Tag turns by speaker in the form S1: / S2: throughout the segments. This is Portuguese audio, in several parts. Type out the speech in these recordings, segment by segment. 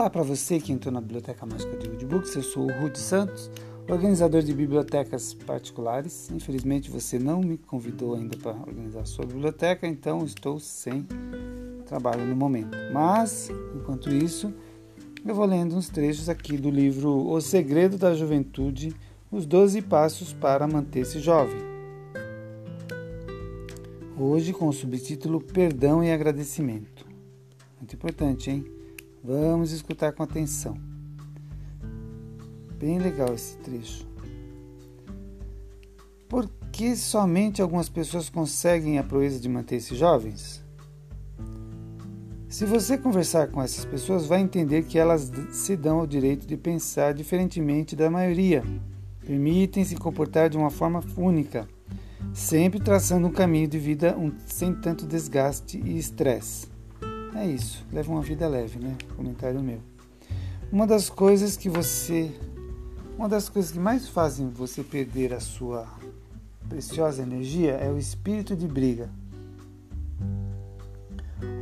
S1: Olá para você que entrou na Biblioteca Mágica de Woodbooks, eu sou o Rudy Santos, organizador de bibliotecas particulares. Infelizmente você não me convidou ainda para organizar a sua biblioteca, então estou sem trabalho no momento. Mas, enquanto isso, eu vou lendo uns trechos aqui do livro O Segredo da Juventude, os 12 Passos para Manter-se Jovem. Hoje com o subtítulo Perdão e Agradecimento. Muito importante, hein? Vamos escutar com atenção. Bem legal esse trecho. Por que somente algumas pessoas conseguem a proeza de manter-se jovens? Se você conversar com essas pessoas, vai entender que elas se dão ao direito de pensar diferentemente da maioria. Permitem se comportar de uma forma única, sempre traçando um caminho de vida sem tanto desgaste e estresse. É isso, leva uma vida leve, né? Comentário meu. Uma das coisas que você. Uma das coisas que mais fazem você perder a sua preciosa energia é o espírito de briga.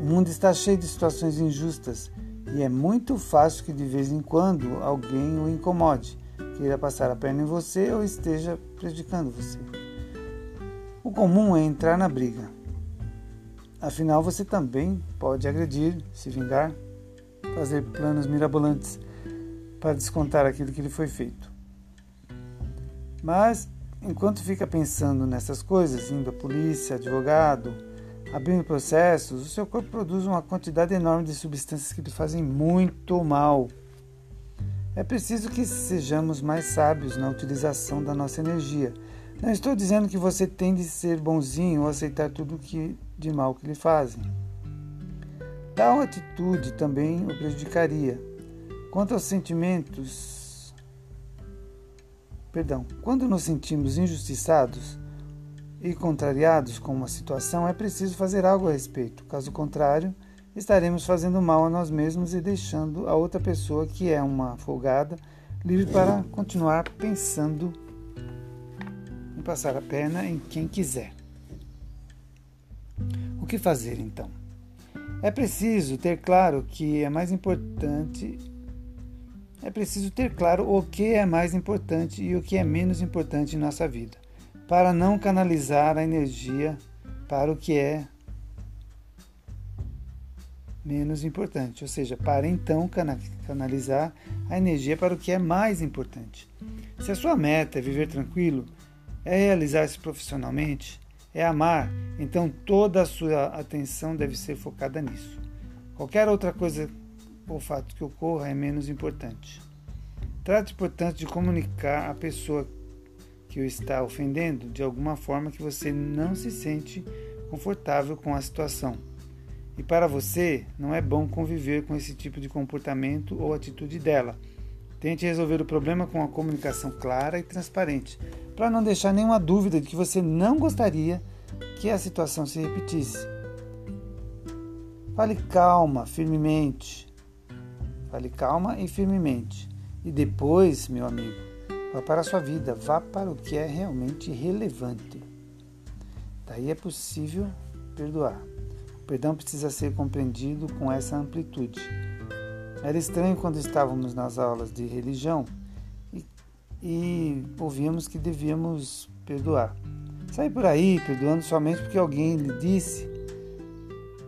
S1: O mundo está cheio de situações injustas e é muito fácil que de vez em quando alguém o incomode, queira passar a perna em você ou esteja prejudicando você. O comum é entrar na briga, Afinal, você também pode agredir, se vingar, fazer planos mirabolantes para descontar aquilo que lhe foi feito. Mas, enquanto fica pensando nessas coisas, indo à polícia, advogado, abrindo processos, o seu corpo produz uma quantidade enorme de substâncias que lhe fazem muito mal. É preciso que sejamos mais sábios na utilização da nossa energia não estou dizendo que você tem de ser bonzinho ou aceitar tudo que de mal que lhe fazem. Tal atitude também o prejudicaria. Quanto aos sentimentos, perdão, quando nos sentimos injustiçados e contrariados com uma situação, é preciso fazer algo a respeito. Caso contrário, estaremos fazendo mal a nós mesmos e deixando a outra pessoa, que é uma folgada, livre para continuar pensando passar a perna em quem quiser. O que fazer então? É preciso ter claro que é mais importante. É preciso ter claro o que é mais importante e o que é menos importante em nossa vida, para não canalizar a energia para o que é menos importante, ou seja, para então canalizar a energia para o que é mais importante. Se a sua meta é viver tranquilo, é realizar-se profissionalmente, é amar, então toda a sua atenção deve ser focada nisso. Qualquer outra coisa ou fato que ocorra é menos importante. Trate, portanto, de comunicar à pessoa que o está ofendendo de alguma forma que você não se sente confortável com a situação. E para você, não é bom conviver com esse tipo de comportamento ou atitude dela. Tente resolver o problema com a comunicação clara e transparente, para não deixar nenhuma dúvida de que você não gostaria que a situação se repetisse. Fale calma, firmemente. Fale calma e firmemente. E depois, meu amigo, vá para a sua vida, vá para o que é realmente relevante. Daí é possível perdoar. O perdão precisa ser compreendido com essa amplitude. Era estranho quando estávamos nas aulas de religião e ouvimos que devíamos perdoar. Sair por aí perdoando somente porque alguém lhe disse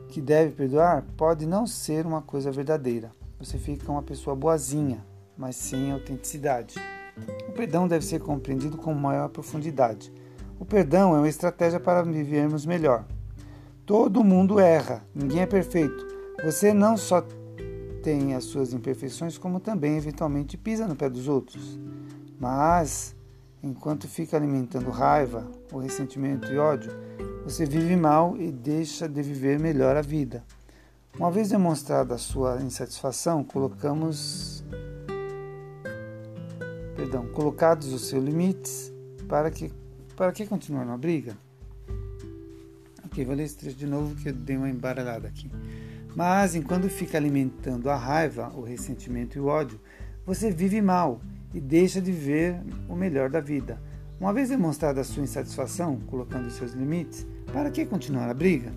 S1: que deve perdoar pode não ser uma coisa verdadeira. Você fica uma pessoa boazinha, mas sem autenticidade. O perdão deve ser compreendido com maior profundidade. O perdão é uma estratégia para vivermos melhor. Todo mundo erra, ninguém é perfeito. Você não só tem as suas imperfeições, como também eventualmente pisa no pé dos outros. Mas, enquanto fica alimentando raiva, o ressentimento e ódio, você vive mal e deixa de viver melhor a vida. Uma vez demonstrada a sua insatisfação, colocamos perdão, colocados os seus limites, para que para que continuar na briga? Ok, vou ler esse trecho de novo que eu dei uma embaralhada aqui. Mas enquanto fica alimentando a raiva, o ressentimento e o ódio, você vive mal e deixa de ver o melhor da vida. Uma vez demonstrada a sua insatisfação, colocando seus limites, para que continuar a briga?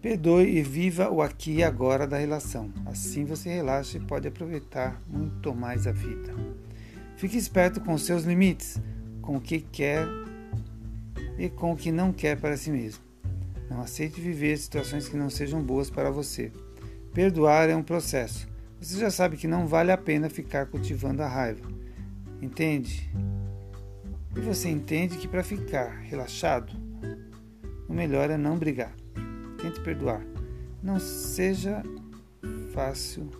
S1: Perdoe e viva o aqui e agora da relação. Assim você relaxa e pode aproveitar muito mais a vida. Fique esperto com seus limites, com o que quer e com o que não quer para si mesmo. Não aceite viver situações que não sejam boas para você. Perdoar é um processo. Você já sabe que não vale a pena ficar cultivando a raiva. Entende? E você entende que para ficar relaxado, o melhor é não brigar. Tente perdoar. Não seja fácil.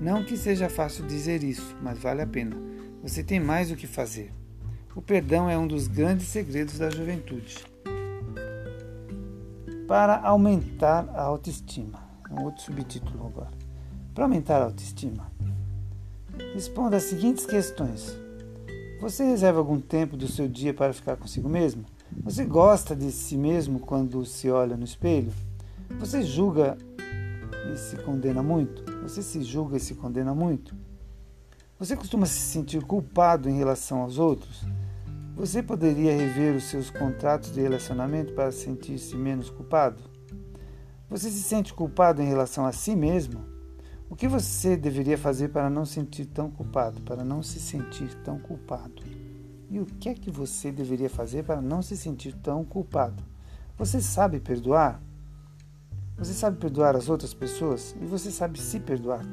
S1: Não que seja fácil dizer isso, mas vale a pena. Você tem mais o que fazer. O perdão é um dos grandes segredos da juventude. Para aumentar a autoestima. Um outro subtítulo agora. Para aumentar a autoestima, responda as seguintes questões. Você reserva algum tempo do seu dia para ficar consigo mesmo? Você gosta de si mesmo quando se olha no espelho? Você julga e se condena muito? Você se julga e se condena muito? Você costuma se sentir culpado em relação aos outros? Você poderia rever os seus contratos de relacionamento para sentir-se menos culpado? Você se sente culpado em relação a si mesmo? O que você deveria fazer para não sentir tão culpado, para não se sentir tão culpado? E o que é que você deveria fazer para não se sentir tão culpado? Você sabe perdoar? Você sabe perdoar as outras pessoas? E você sabe se perdoar?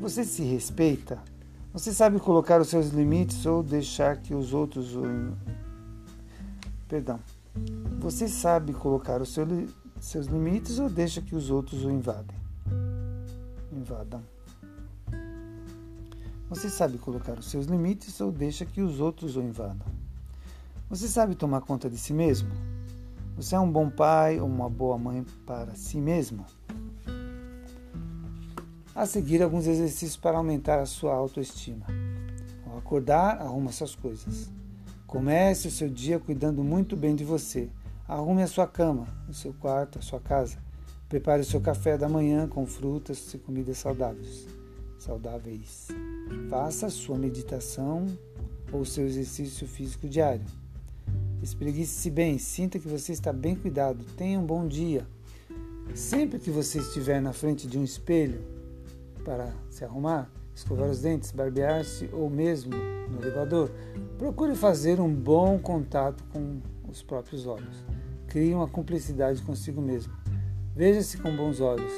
S1: Você se respeita? Você sabe colocar os seus limites ou deixar que os outros o. Perdão. Você sabe colocar os seu, seus limites ou deixa que os outros o invadem? Invadam. Você sabe colocar os seus limites ou deixa que os outros o invadam? Você sabe tomar conta de si mesmo? Você é um bom pai ou uma boa mãe para si mesmo? A seguir, alguns exercícios para aumentar a sua autoestima. Ao acordar, arruma suas coisas. Comece o seu dia cuidando muito bem de você. Arrume a sua cama, o seu quarto, a sua casa. Prepare o seu café da manhã com frutas e comidas saudáveis. Saudáveis. Faça sua meditação ou seu exercício físico diário. Espreguice-se bem, sinta que você está bem cuidado. Tenha um bom dia. Sempre que você estiver na frente de um espelho, para se arrumar, escovar os dentes, barbear-se ou mesmo no elevador, procure fazer um bom contato com os próprios olhos. Crie uma cumplicidade consigo mesmo. Veja-se com bons olhos.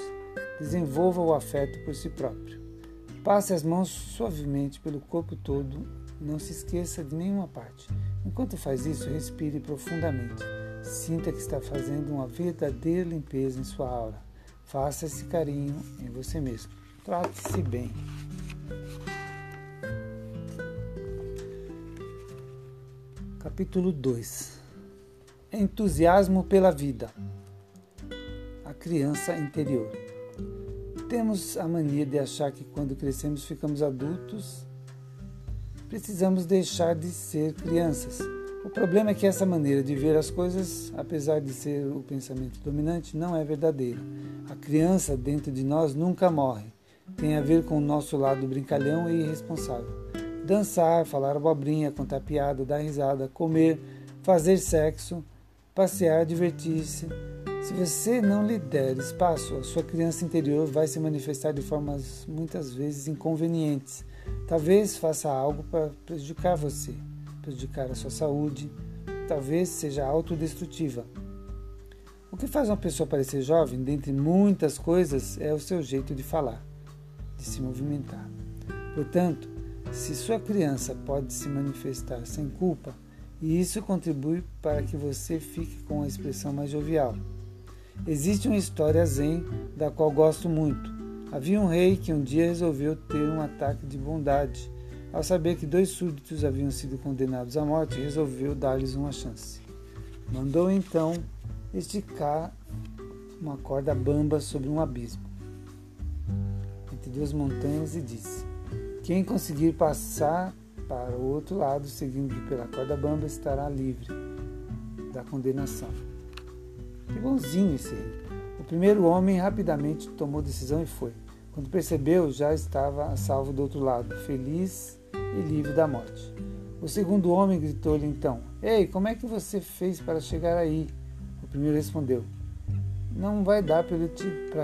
S1: Desenvolva o afeto por si próprio. Passe as mãos suavemente pelo corpo todo não se esqueça de nenhuma parte. Enquanto faz isso, respire profundamente. Sinta que está fazendo uma verdadeira limpeza em sua aura. Faça esse carinho em você mesmo. Trate-se bem. Capítulo 2 Entusiasmo pela vida. A criança interior. Temos a mania de achar que quando crescemos ficamos adultos, precisamos deixar de ser crianças. O problema é que essa maneira de ver as coisas, apesar de ser o pensamento dominante, não é verdadeira. A criança dentro de nós nunca morre tem a ver com o nosso lado brincalhão e irresponsável. Dançar, falar abobrinha, contar piada, dar risada, comer, fazer sexo, passear, divertir-se. Se você não lhe der espaço, a sua criança interior vai se manifestar de formas muitas vezes inconvenientes. Talvez faça algo para prejudicar você, prejudicar a sua saúde, talvez seja autodestrutiva. O que faz uma pessoa parecer jovem, dentre muitas coisas, é o seu jeito de falar de se movimentar. Portanto, se sua criança pode se manifestar sem culpa, e isso contribui para que você fique com a expressão mais jovial. Existe uma história zen da qual gosto muito. Havia um rei que um dia resolveu ter um ataque de bondade. Ao saber que dois súditos haviam sido condenados à morte, resolveu dar-lhes uma chance. Mandou então esticar uma corda bamba sobre um abismo entre duas montanhas e disse: Quem conseguir passar para o outro lado, seguindo pela corda bamba, estará livre da condenação. Que bonzinho esse rei. O primeiro homem rapidamente tomou decisão e foi. Quando percebeu, já estava a salvo do outro lado, feliz e livre da morte. O segundo homem gritou-lhe então: Ei, como é que você fez para chegar aí? O primeiro respondeu: não vai dar para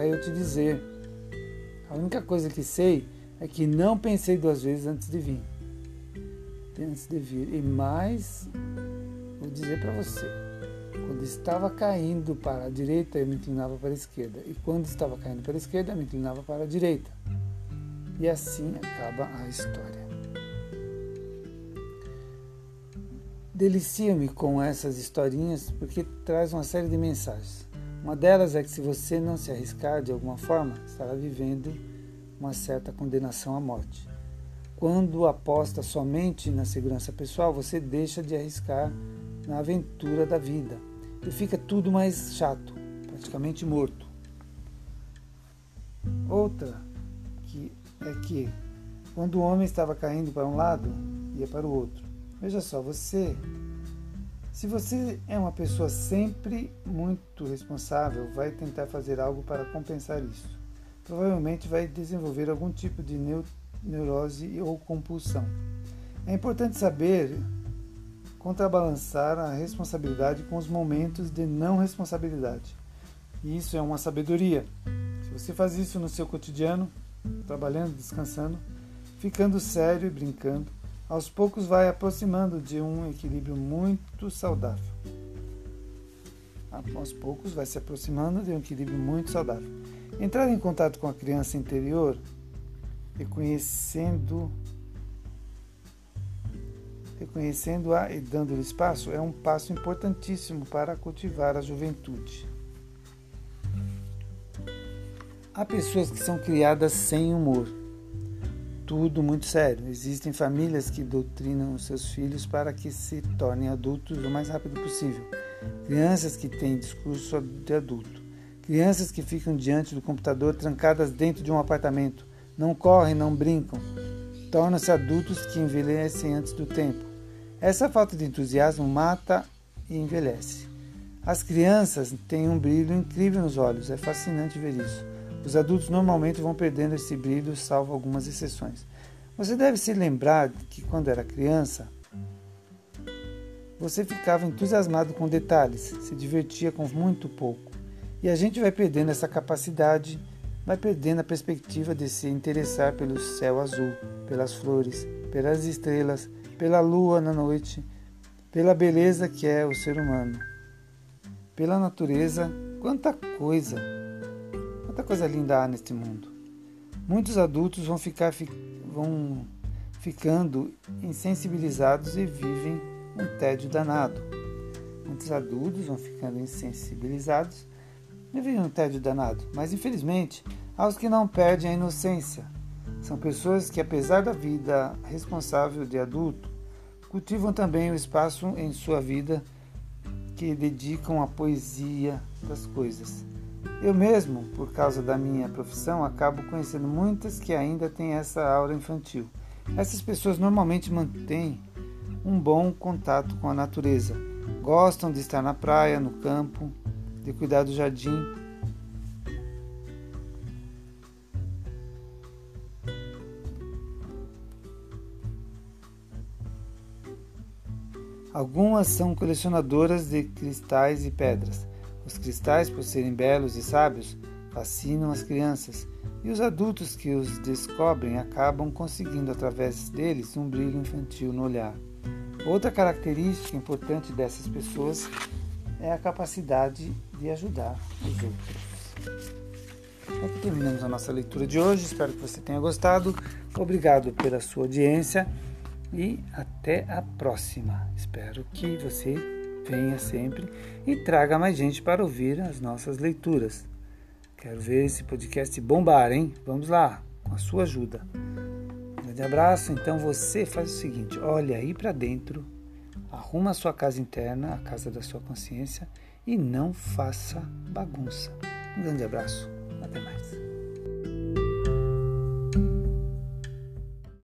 S1: eu, te dizer. A única coisa que sei é que não pensei duas vezes antes de vir. Antes de vir. E mais, vou dizer para você: quando estava caindo para a direita, eu me inclinava para a esquerda. E quando estava caindo para a esquerda, eu me inclinava para a direita. E assim acaba a história. Delicia-me com essas historinhas porque traz uma série de mensagens. Uma delas é que se você não se arriscar de alguma forma, estará vivendo uma certa condenação à morte. Quando aposta somente na segurança pessoal, você deixa de arriscar na aventura da vida e fica tudo mais chato, praticamente morto. Outra que é que quando o homem estava caindo para um lado, ia para o outro. Veja só, você se você é uma pessoa sempre muito responsável, vai tentar fazer algo para compensar isso. Provavelmente vai desenvolver algum tipo de neurose ou compulsão. É importante saber contrabalançar a responsabilidade com os momentos de não responsabilidade. E isso é uma sabedoria. Se você faz isso no seu cotidiano, trabalhando, descansando, ficando sério e brincando, aos poucos vai aproximando de um equilíbrio muito saudável. Aos poucos vai se aproximando de um equilíbrio muito saudável. Entrar em contato com a criança interior, reconhecendo reconhecendo-a e dando-lhe espaço, é um passo importantíssimo para cultivar a juventude. Há pessoas que são criadas sem humor tudo muito sério. Existem famílias que doutrinam seus filhos para que se tornem adultos o mais rápido possível. Crianças que têm discurso de adulto. Crianças que ficam diante do computador trancadas dentro de um apartamento. Não correm, não brincam. Tornam-se adultos que envelhecem antes do tempo. Essa falta de entusiasmo mata e envelhece. As crianças têm um brilho incrível nos olhos, é fascinante ver isso. Os adultos normalmente vão perdendo esse brilho, salvo algumas exceções. Você deve se lembrar que quando era criança, você ficava entusiasmado com detalhes, se divertia com muito pouco. E a gente vai perdendo essa capacidade, vai perdendo a perspectiva de se interessar pelo céu azul, pelas flores, pelas estrelas, pela lua na noite, pela beleza que é o ser humano, pela natureza. Quanta coisa! Coisa linda há neste mundo. Muitos adultos vão ficar vão ficando insensibilizados e vivem um tédio danado. Muitos adultos vão ficando insensibilizados e vivem um tédio danado. Mas infelizmente, há os que não perdem a inocência. São pessoas que, apesar da vida responsável de adulto, cultivam também o espaço em sua vida que dedicam à poesia das coisas eu mesmo, por causa da minha profissão, acabo conhecendo muitas que ainda têm essa aura infantil. Essas pessoas normalmente mantêm um bom contato com a natureza. Gostam de estar na praia, no campo, de cuidar do jardim. Algumas são colecionadoras de cristais e pedras. Os cristais, por serem belos e sábios, fascinam as crianças, e os adultos que os descobrem acabam conseguindo através deles um brilho infantil no olhar. Outra característica importante dessas pessoas é a capacidade de ajudar os outros. Aqui terminamos a nossa leitura de hoje. Espero que você tenha gostado. Obrigado pela sua audiência e até a próxima. Espero que você venha sempre e traga mais gente para ouvir as nossas leituras. Quero ver esse podcast bombar, hein? Vamos lá, com a sua ajuda. Um grande abraço. Então você faz o seguinte: olha aí para dentro, arruma a sua casa interna, a casa da sua consciência e não faça bagunça. Um grande abraço. Até mais.